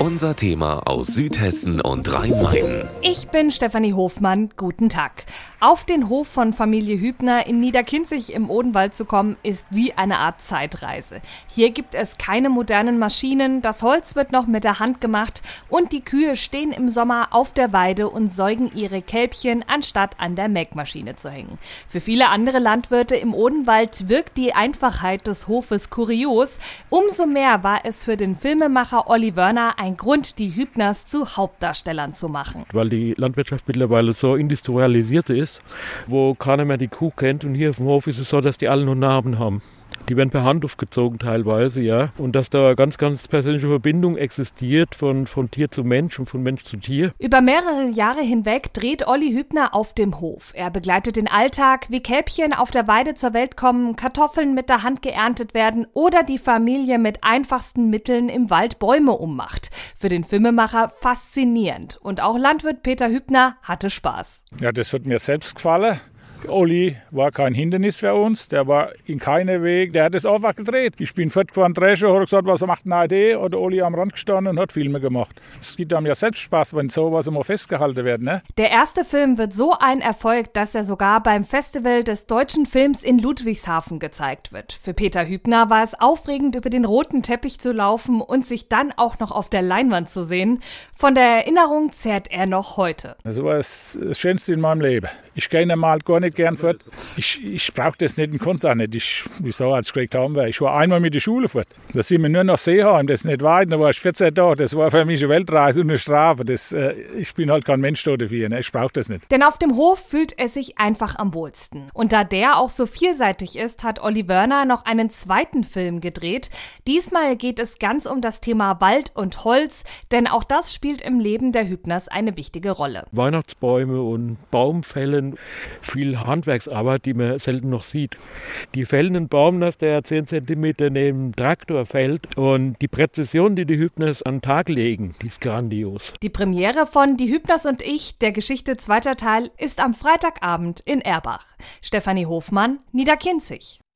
Unser Thema aus Südhessen und Rhein-Main. Ich bin Stefanie Hofmann. Guten Tag. Auf den Hof von Familie Hübner in Niederkinzig im Odenwald zu kommen, ist wie eine Art Zeitreise. Hier gibt es keine modernen Maschinen, das Holz wird noch mit der Hand gemacht und die Kühe stehen im Sommer auf der Weide und säugen ihre Kälbchen, anstatt an der Melkmaschine zu hängen. Für viele andere Landwirte im Odenwald wirkt die Einfachheit des Hofes kurios. Umso mehr war es für den Filmemacher Olli Wörner ein ein Grund, die Hübners zu Hauptdarstellern zu machen. Weil die Landwirtschaft mittlerweile so industrialisiert ist, wo keiner mehr die Kuh kennt. Und hier auf dem Hof ist es so, dass die alle nur Namen haben. Die werden per Hand aufgezogen teilweise, ja. Und dass da eine ganz, ganz persönliche Verbindung existiert von, von Tier zu Mensch und von Mensch zu Tier. Über mehrere Jahre hinweg dreht Olli Hübner auf dem Hof. Er begleitet den Alltag, wie Kälbchen auf der Weide zur Welt kommen, Kartoffeln mit der Hand geerntet werden oder die Familie mit einfachsten Mitteln im Wald Bäume ummacht. Für den Filmemacher faszinierend. Und auch Landwirt Peter Hübner hatte Spaß. Ja, das hat mir selbst gefallen. Oli war kein Hindernis für uns, der war in keinem Weg, der hat es einfach gedreht. Ich bin fortgefahren, Drescher, habe gesagt, was macht eine Idee? Oder Oli am Rand gestanden und hat Filme gemacht. Es gibt einem ja selbst Spaß, wenn sowas immer festgehalten wird. Ne? Der erste Film wird so ein Erfolg, dass er sogar beim Festival des deutschen Films in Ludwigshafen gezeigt wird. Für Peter Hübner war es aufregend, über den roten Teppich zu laufen und sich dann auch noch auf der Leinwand zu sehen. Von der Erinnerung zehrt er noch heute. Das war das Schönste in meinem Leben. Ich gehe mal gar nicht nicht gern fort. Ich, ich brauche das nicht kann es auch nicht. Ich, wieso, als gekriegt haben, weil ich war einmal mit der Schule fort. Da sind wir nur nach Seeheim, das ist nicht weit, da war ich 14 Tage. Das war für mich eine Weltreise und eine Strafe. Das, äh, ich bin halt kein Mensch dafür, ne? ich brauche das nicht. Denn auf dem Hof fühlt er sich einfach am wohlsten. Und da der auch so vielseitig ist, hat Olli Wörner noch einen zweiten Film gedreht. Diesmal geht es ganz um das Thema Wald und Holz, denn auch das spielt im Leben der Hübners eine wichtige Rolle. Weihnachtsbäume und Baumfällen, viel Handwerksarbeit, die man selten noch sieht. Die fällen einen Baum, dass der 10 cm neben dem Traktor fällt und die Präzision, die die Hübners an den Tag legen, die ist grandios. Die Premiere von Die Hübners und ich, der Geschichte zweiter Teil, ist am Freitagabend in Erbach. Stefanie Hofmann, Niederkinzig.